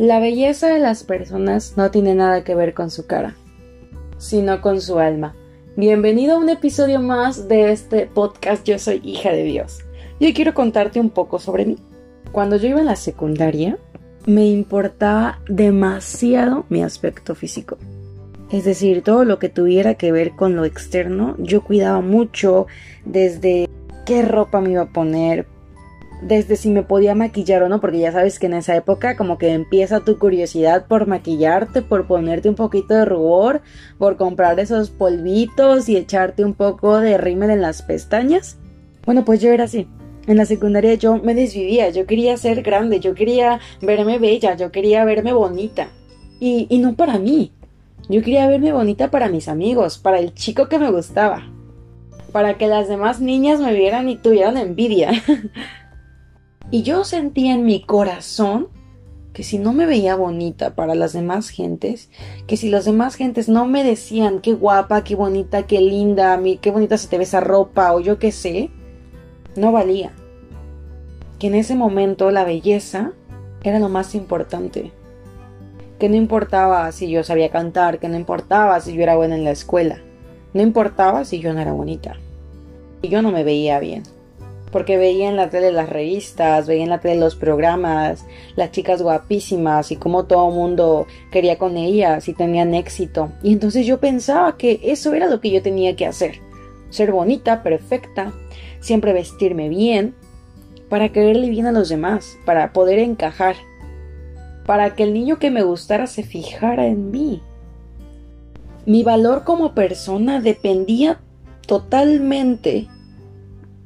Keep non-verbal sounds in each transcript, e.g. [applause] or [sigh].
La belleza de las personas no tiene nada que ver con su cara, sino con su alma. Bienvenido a un episodio más de este podcast Yo soy hija de Dios. Yo quiero contarte un poco sobre mí. Cuando yo iba en la secundaria, me importaba demasiado mi aspecto físico. Es decir, todo lo que tuviera que ver con lo externo, yo cuidaba mucho desde qué ropa me iba a poner, desde si me podía maquillar o no, porque ya sabes que en esa época como que empieza tu curiosidad por maquillarte, por ponerte un poquito de rubor, por comprar esos polvitos y echarte un poco de rímel en las pestañas. Bueno, pues yo era así. En la secundaria yo me desvivía, yo quería ser grande, yo quería verme bella, yo quería verme bonita. Y, y no para mí. Yo quería verme bonita para mis amigos, para el chico que me gustaba. Para que las demás niñas me vieran y tuvieran envidia. [laughs] Y yo sentía en mi corazón que si no me veía bonita para las demás gentes, que si las demás gentes no me decían qué guapa, qué bonita, qué linda, qué bonita se te ve esa ropa o yo qué sé, no valía. Que en ese momento la belleza era lo más importante. Que no importaba si yo sabía cantar, que no importaba si yo era buena en la escuela, no importaba si yo no era bonita. Y yo no me veía bien porque veía en la tele las revistas, veía en la tele los programas, las chicas guapísimas y cómo todo el mundo quería con ellas y tenían éxito. Y entonces yo pensaba que eso era lo que yo tenía que hacer. Ser bonita, perfecta, siempre vestirme bien, para quererle bien a los demás, para poder encajar, para que el niño que me gustara se fijara en mí. Mi valor como persona dependía totalmente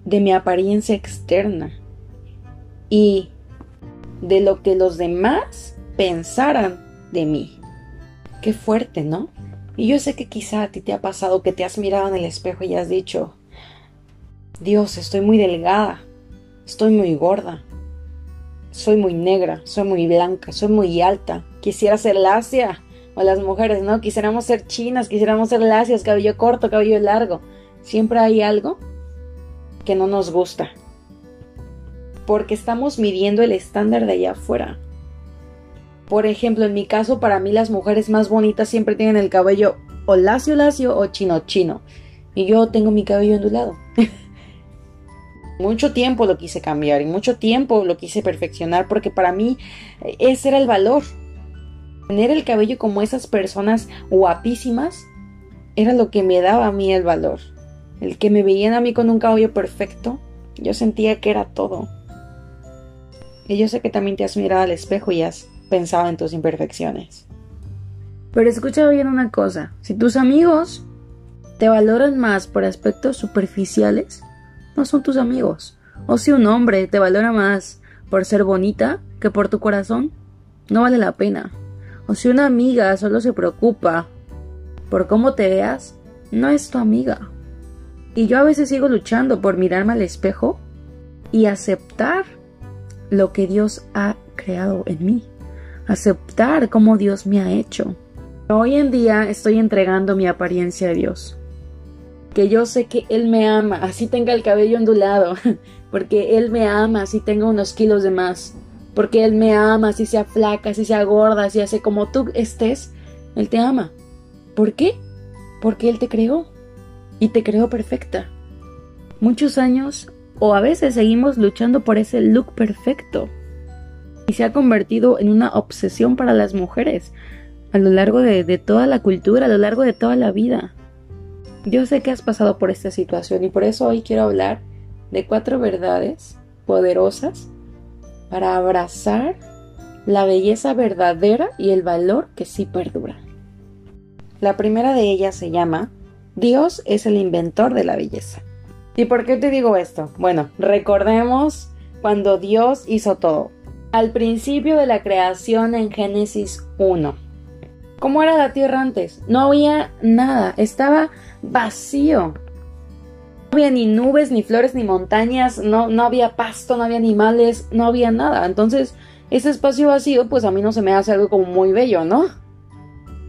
de mi apariencia externa y de lo que los demás pensaran de mí. Qué fuerte, ¿no? Y yo sé que quizá a ti te ha pasado que te has mirado en el espejo y has dicho, Dios, estoy muy delgada, estoy muy gorda, soy muy negra, soy muy blanca, soy muy alta, quisiera ser lacia. O las mujeres, ¿no? Quisiéramos ser chinas, quisiéramos ser lacias, cabello corto, cabello largo. Siempre hay algo que no nos gusta. Porque estamos midiendo el estándar de allá afuera. Por ejemplo, en mi caso, para mí las mujeres más bonitas siempre tienen el cabello o lacio lacio o chino chino. Y yo tengo mi cabello ondulado. [laughs] mucho tiempo lo quise cambiar y mucho tiempo lo quise perfeccionar porque para mí ese era el valor. Tener el cabello como esas personas guapísimas era lo que me daba a mí el valor el que me veían a mí con un cabello perfecto, yo sentía que era todo. Y yo sé que también te has mirado al espejo y has pensado en tus imperfecciones. Pero escucha bien una cosa, si tus amigos te valoran más por aspectos superficiales, no son tus amigos. O si un hombre te valora más por ser bonita que por tu corazón, no vale la pena. O si una amiga solo se preocupa por cómo te veas, no es tu amiga. Y yo a veces sigo luchando por mirarme al espejo y aceptar lo que Dios ha creado en mí. Aceptar cómo Dios me ha hecho. Hoy en día estoy entregando mi apariencia a Dios. Que yo sé que Él me ama, así tenga el cabello ondulado, [laughs] porque Él me ama, así tenga unos kilos de más, porque Él me ama, si sea flaca, si sea gorda, si hace como tú estés, Él te ama. ¿Por qué? Porque Él te creó y te creo perfecta. Muchos años o a veces seguimos luchando por ese look perfecto y se ha convertido en una obsesión para las mujeres a lo largo de, toda la cultura, a lo largo de toda la vida. Yo sé que has pasado por esta situación y por eso hoy quiero hablar de cuatro verdades poderosas para abrazar la belleza verdadera y el valor que sí perdura. La primera de ellas se llama Dios es el inventor de la belleza. ¿Y por qué te digo esto? Bueno, recordemos cuando Dios hizo todo. Al principio de la creación en Génesis 1. ¿Cómo era la tierra antes? No había nada, estaba vacío. No había ni nubes, ni flores, ni montañas, no, no había pasto, no había animales, no había nada. Entonces, ese espacio vacío, pues a mí no se me hace algo como muy bello, ¿no?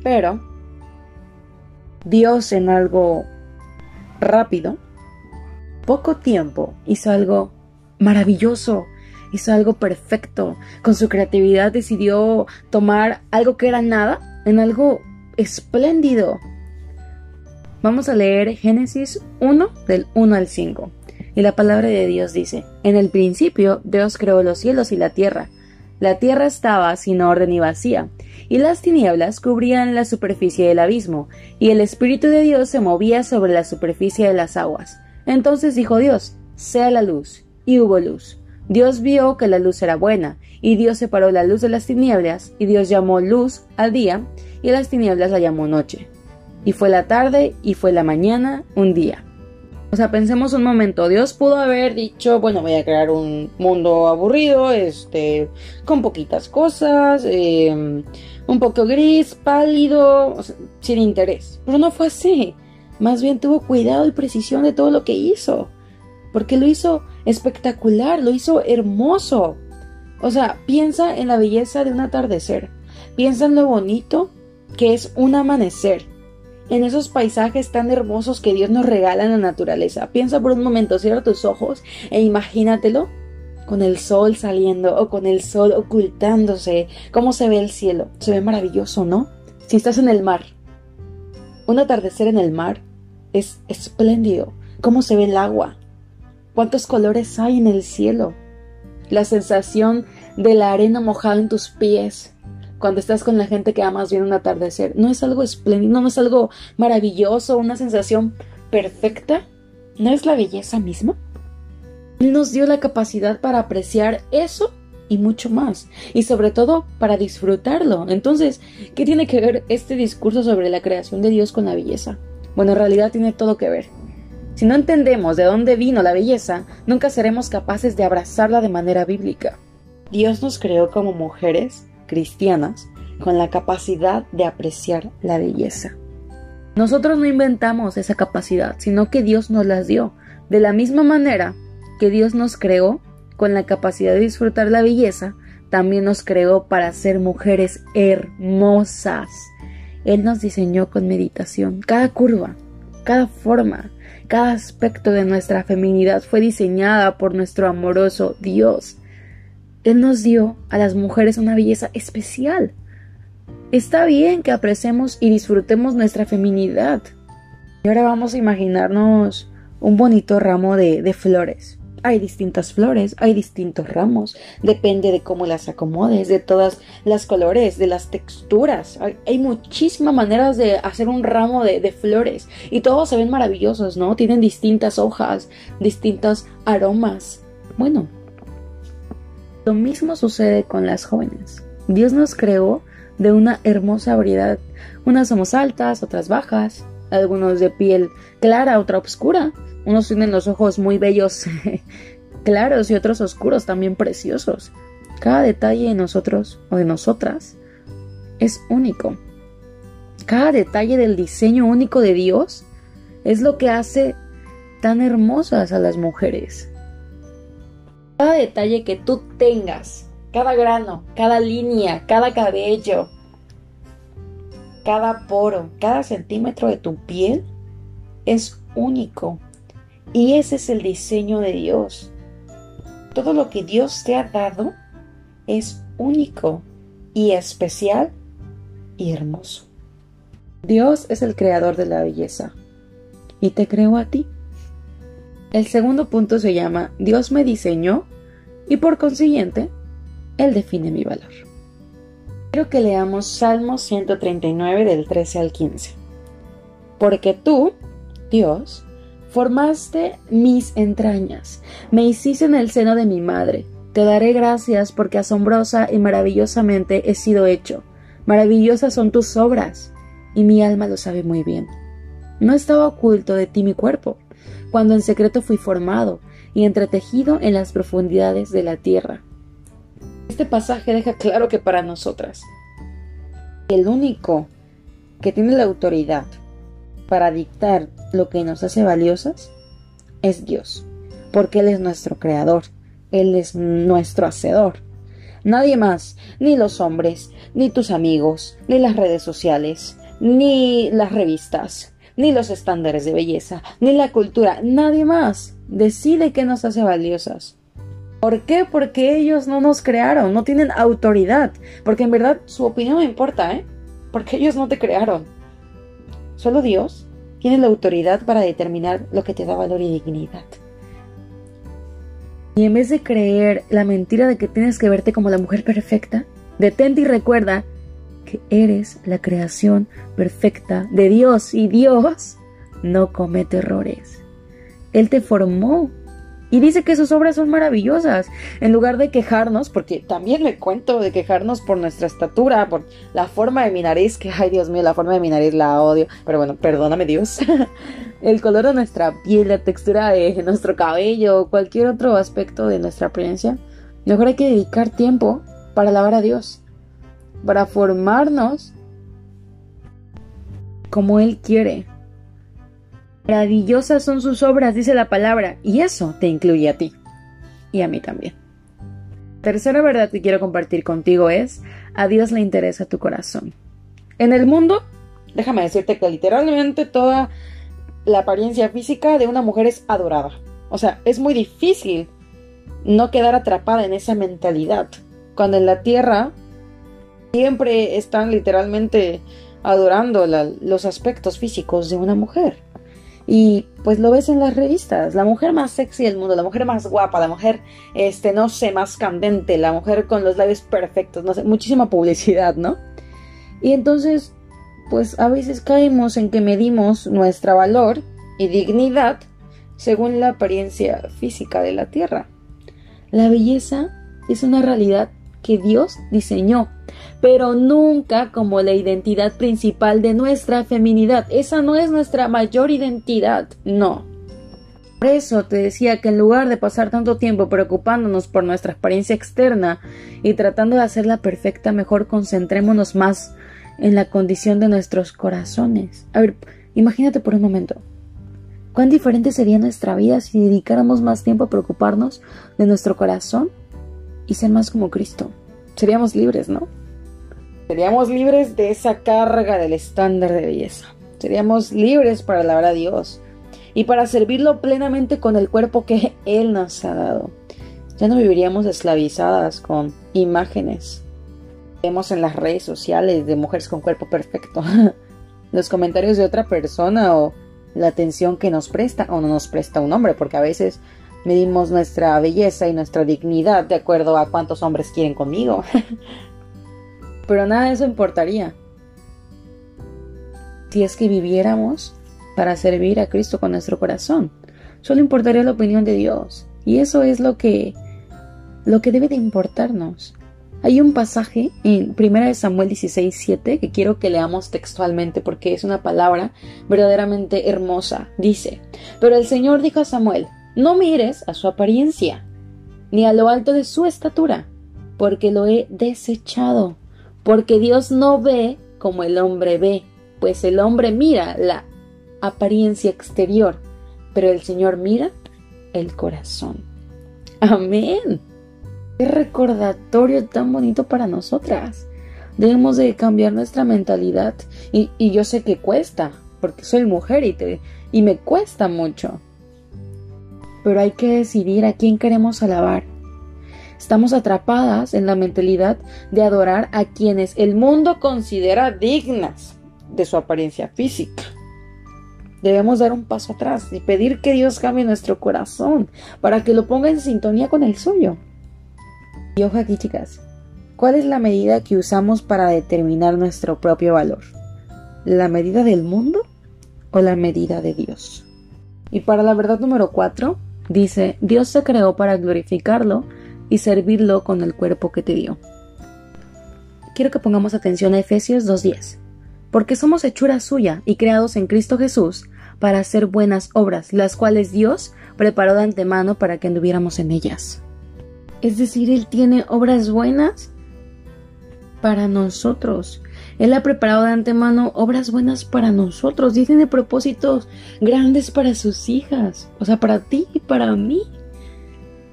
Pero Dios en algo rápido, poco tiempo hizo algo maravilloso, hizo algo perfecto. Con su creatividad decidió tomar algo que era nada en algo espléndido. Vamos a leer Génesis 1 del 1 al 5. Y la palabra de Dios dice, En el principio Dios creó los cielos y la tierra. La tierra estaba sin orden y vacía, y las tinieblas cubrían la superficie del abismo, y el Espíritu de Dios se movía sobre la superficie de las aguas. Entonces dijo Dios, sea la luz, y hubo luz. Dios vio que la luz era buena, y Dios separó la luz de las tinieblas, y Dios llamó luz al día, y las tinieblas la llamó noche. Y fue la tarde, y fue la mañana, un día. O sea, pensemos un momento, Dios pudo haber dicho, bueno, voy a crear un mundo aburrido, este, con poquitas cosas, em, un poco gris, pálido, sin interés. Pero no fue así. Más bien tuvo cuidado y precisión de todo lo que hizo. Porque lo hizo espectacular, lo hizo hermoso. O sea, piensa en la belleza de un atardecer. Piensa en lo bonito que es un amanecer en esos paisajes tan hermosos que Dios nos regala en la naturaleza. Piensa por un momento, cierra tus ojos e imagínatelo con el sol saliendo o con el sol ocultándose, cómo se ve el cielo. Se ve maravilloso, ¿no? Si estás en el mar, un atardecer en el mar es espléndido. Cómo se ve el agua, cuántos colores hay en el cielo. La sensación de la arena mojada en tus pies, cuando estás con la gente que amas bien un atardecer. No es algo espléndido, no es algo maravilloso, una sensación perfecta. ¿No es la belleza misma? Él nos dio la capacidad para apreciar eso y mucho más, y sobre todo para disfrutarlo. Entonces, ¿qué tiene que ver este discurso sobre la creación de Dios con la belleza? Bueno, en realidad tiene todo que ver. Si no entendemos de dónde vino la belleza, nunca seremos capaces de abrazarla de manera bíblica. Dios nos creó como mujeres cristianas con la capacidad de apreciar la belleza. Nosotros no inventamos esa capacidad, sino que Dios nos las dio. De la misma manera que Dios nos creó con la capacidad de disfrutar la belleza, también nos creó para ser mujeres hermosas. Él nos diseñó con meditación. Cada curva, cada forma, cada aspecto de nuestra feminidad fue diseñada por nuestro amoroso Dios. Él nos dio a las mujeres una belleza especial. Está bien que apreciemos y disfrutemos nuestra feminidad. Y ahora vamos a imaginarnos un bonito ramo de, flores. Hay distintas flores, hay distintos ramos, depende de cómo las acomodes, de todas las colores, de las texturas. Hay, muchísimas maneras de hacer un ramo de, de flores y todos se ven maravillosos, ¿no? Tienen distintas hojas, distintos aromas. Bueno, lo mismo sucede con las jóvenes. Dios nos creó de una hermosa variedad. Unas somos altas, otras bajas, algunos de piel clara, otra oscura. Unos tienen los ojos muy bellos, [laughs] claros y otros oscuros, también preciosos. Cada detalle de nosotros o de nosotras es único. Cada detalle del diseño único de Dios es lo que hace tan hermosas a las mujeres. Cada detalle que tú tengas, cada grano, cada línea, cada cabello, cada poro, cada centímetro de tu piel es único. Y ese es el diseño de Dios. Todo lo que Dios te ha dado es único y especial y hermoso. Dios es el creador de la belleza y te creó a ti. El segundo punto se llama Dios me diseñó y por consiguiente, Él define mi valor. Quiero que leamos Salmo 139 del 13 al 15. Porque tú, Dios, formaste mis entrañas, me hiciste en el seno de mi madre. Te daré gracias porque asombrosa y maravillosamente he sido hecho. Maravillosas son tus obras, y mi alma lo sabe muy bien. No estaba oculto de ti mi cuerpo, cuando en secreto fui formado y entretejido en las profundidades de la tierra. Este pasaje deja claro que para nosotras, el único que tiene la autoridad para dictar lo que nos hace valiosas es Dios, porque Él es nuestro creador, Él es nuestro hacedor. Nadie más, ni los hombres, ni tus amigos, ni las redes sociales, ni las revistas, ni los estándares de belleza, ni la cultura, nadie más decide qué nos hace valiosas. ¿Por qué? Porque ellos no nos crearon, no tienen autoridad. Porque en verdad su opinión no importa, ¿eh? Porque ellos no te crearon. Solo Dios tiene la autoridad para determinar lo que te da valor y dignidad. Y en vez de creer la mentira de que tienes que verte como la mujer perfecta, detente y recuerda que eres la creación perfecta de Dios y Dios no comete errores. Él te formó y dice que sus obras son maravillosas. En lugar de quejarnos, porque también me cuento de quejarnos por nuestra estatura, por la forma de mi nariz, que ay Dios mío, la forma de mi nariz la odio. Pero bueno, perdóname Dios. [laughs] El color de nuestra piel, la textura de nuestro cabello, cualquier otro aspecto de nuestra apariencia. Mejor hay que dedicar tiempo para alabar a Dios. Para formarnos como Él quiere Maravillosas son sus obras, dice la palabra, y eso te incluye a ti. Y a mí también. Tercera verdad que quiero compartir contigo es, a Dios le interesa tu corazón. En el mundo, déjame decirte que literalmente toda la apariencia física de una mujer es adorada. O sea, es muy difícil no quedar atrapada en esa mentalidad. Cuando en la tierra siempre están literalmente adorando los aspectos físicos de una mujer. Y pues lo ves en las revistas, la mujer más sexy del mundo, la mujer más guapa, la mujer, este, no sé, más candente, la mujer con los labios perfectos, no sé, muchísima publicidad, ¿no? Y entonces, pues a veces caemos en que medimos nuestra valor y dignidad según la apariencia física de la Tierra. La belleza es una realidad que Dios diseñó pero nunca como la identidad principal de nuestra feminidad. Esa no es nuestra mayor identidad, no. Por eso te decía que en lugar de pasar tanto tiempo preocupándonos por nuestra apariencia externa y tratando de hacerla perfecta, mejor concentrémonos más en la condición de nuestros corazones. A ver, imagínate por un momento. ¿Cuán diferente sería nuestra vida si dedicáramos más tiempo a preocuparnos de nuestro corazón y ser más como Cristo? Seríamos libres, ¿no? Seríamos libres de esa carga del estándar de belleza. Seríamos libres para alabar a Dios y para servirlo plenamente con el cuerpo que Él nos ha dado. Ya no viviríamos esclavizadas con imágenes. Vemos en las redes sociales de mujeres con cuerpo perfecto. [laughs] Los comentarios de otra persona o la atención que nos presta o no nos presta un hombre, porque a veces medimos nuestra belleza y nuestra dignidad de acuerdo a cuántos hombres quieren conmigo. [laughs] Pero nada de eso importaría. Si es que viviéramos para servir a Cristo con nuestro corazón. Solo importaría la opinión de Dios. Y eso es lo que lo que debe de importarnos. Hay un pasaje en 1 Samuel 16:7 que quiero que leamos textualmente porque es una palabra verdaderamente hermosa. Dice: "Pero el Señor dijo a Samuel: No mires a su apariencia, ni a lo alto de su estatura, porque lo he desechado porque Dios no ve como el hombre ve, pues el hombre mira la apariencia exterior, pero el Señor mira el corazón. Amén. Qué recordatorio tan bonito para nosotras. Debemos de cambiar nuestra mentalidad. Y, yo sé que cuesta, porque soy mujer y me cuesta mucho. Pero hay que decidir a quién queremos alabar Estamos atrapadas en la mentalidad de adorar a quienes el mundo considera dignas de su apariencia física. Debemos dar un paso atrás y pedir que Dios cambie nuestro corazón para que lo ponga en sintonía con el suyo. Y ojo aquí, chicas, ¿cuál es la medida que usamos para determinar nuestro propio valor? ¿La medida del mundo o la medida de Dios? Y para la verdad número 4, dice, Dios se creó para glorificarlo y servirlo con el cuerpo que te dio. Quiero que pongamos atención a Efesios 2.10, porque somos hechura suya y creados en Cristo Jesús para hacer buenas obras, las cuales Dios preparó de antemano para que anduviéramos en ellas. Es decir, Él tiene obras buenas para nosotros. Él ha preparado de antemano obras buenas para nosotros y tiene propósitos grandes para sus hijas, o sea, para ti y para mí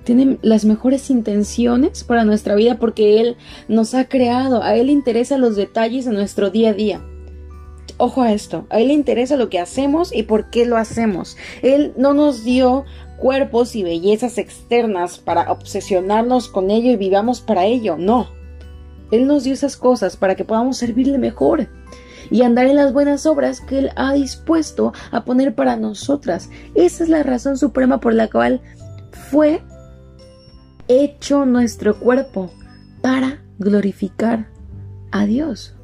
tiene las mejores intenciones para nuestra vida porque Él nos ha creado, a Él le interesa los detalles de nuestro día a día. Ojo a esto, a Él le interesa lo que hacemos y por qué lo hacemos. Él no nos dio cuerpos y bellezas externas para obsesionarnos con ello y vivamos para ello. No. Él nos dio esas cosas para que podamos servirle mejor y andar en las buenas obras que Él ha dispuesto a poner para nosotras. Esa es la razón suprema por la cual fue hecho nuestro cuerpo para glorificar a Dios.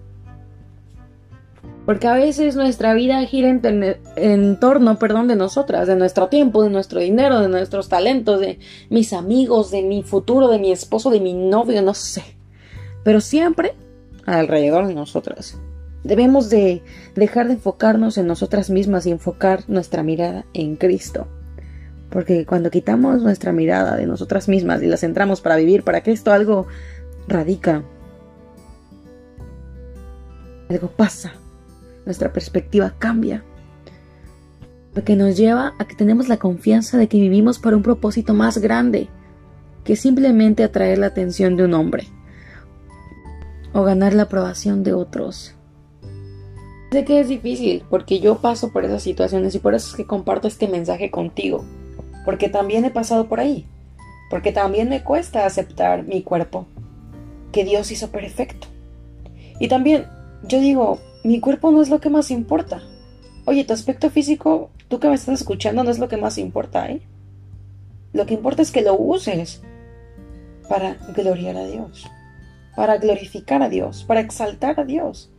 Porque a veces nuestra vida gira en, torno, perdón, de nosotras, de nuestro tiempo, de nuestro dinero, de nuestros talentos, de mis amigos, de mi futuro, de mi esposo, de mi novio, no sé. Pero siempre alrededor de nosotras. Debemos de dejar de enfocarnos en nosotras mismas y enfocar nuestra mirada en Cristo. Porque cuando quitamos nuestra mirada de nosotras mismas y la centramos para vivir para Cristo, algo radica. Algo pasa nuestra perspectiva cambia. Lo que nos lleva a que tenemos la confianza de que vivimos para un propósito más grande que simplemente atraer la atención de un hombre o ganar la aprobación de otros. Sé que es difícil porque yo paso por esas situaciones y por eso es que comparto este mensaje contigo, porque también he pasado por ahí, porque también me cuesta aceptar mi cuerpo, que Dios hizo perfecto. Y también yo digo, mi cuerpo no es lo que más importa. Oye, tu aspecto físico, tú que me estás escuchando, no es lo que más importa, ¿eh? Lo que importa es que lo uses para gloriar a Dios, para glorificar a Dios, para exaltar a Dios.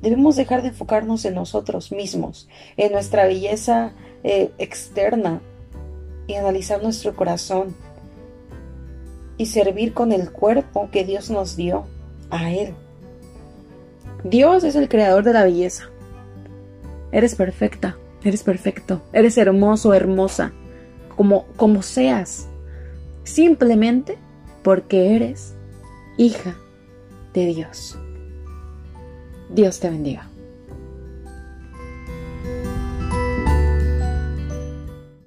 Debemos dejar de enfocarnos en nosotros mismos, en nuestra belleza eh, externa y analizar nuestro corazón y servir con el cuerpo que Dios nos dio a Él. Dios es el creador de la belleza. Eres perfecta, eres perfecto, eres hermoso, hermosa, como, como seas, simplemente porque eres hija de Dios. Dios te bendiga.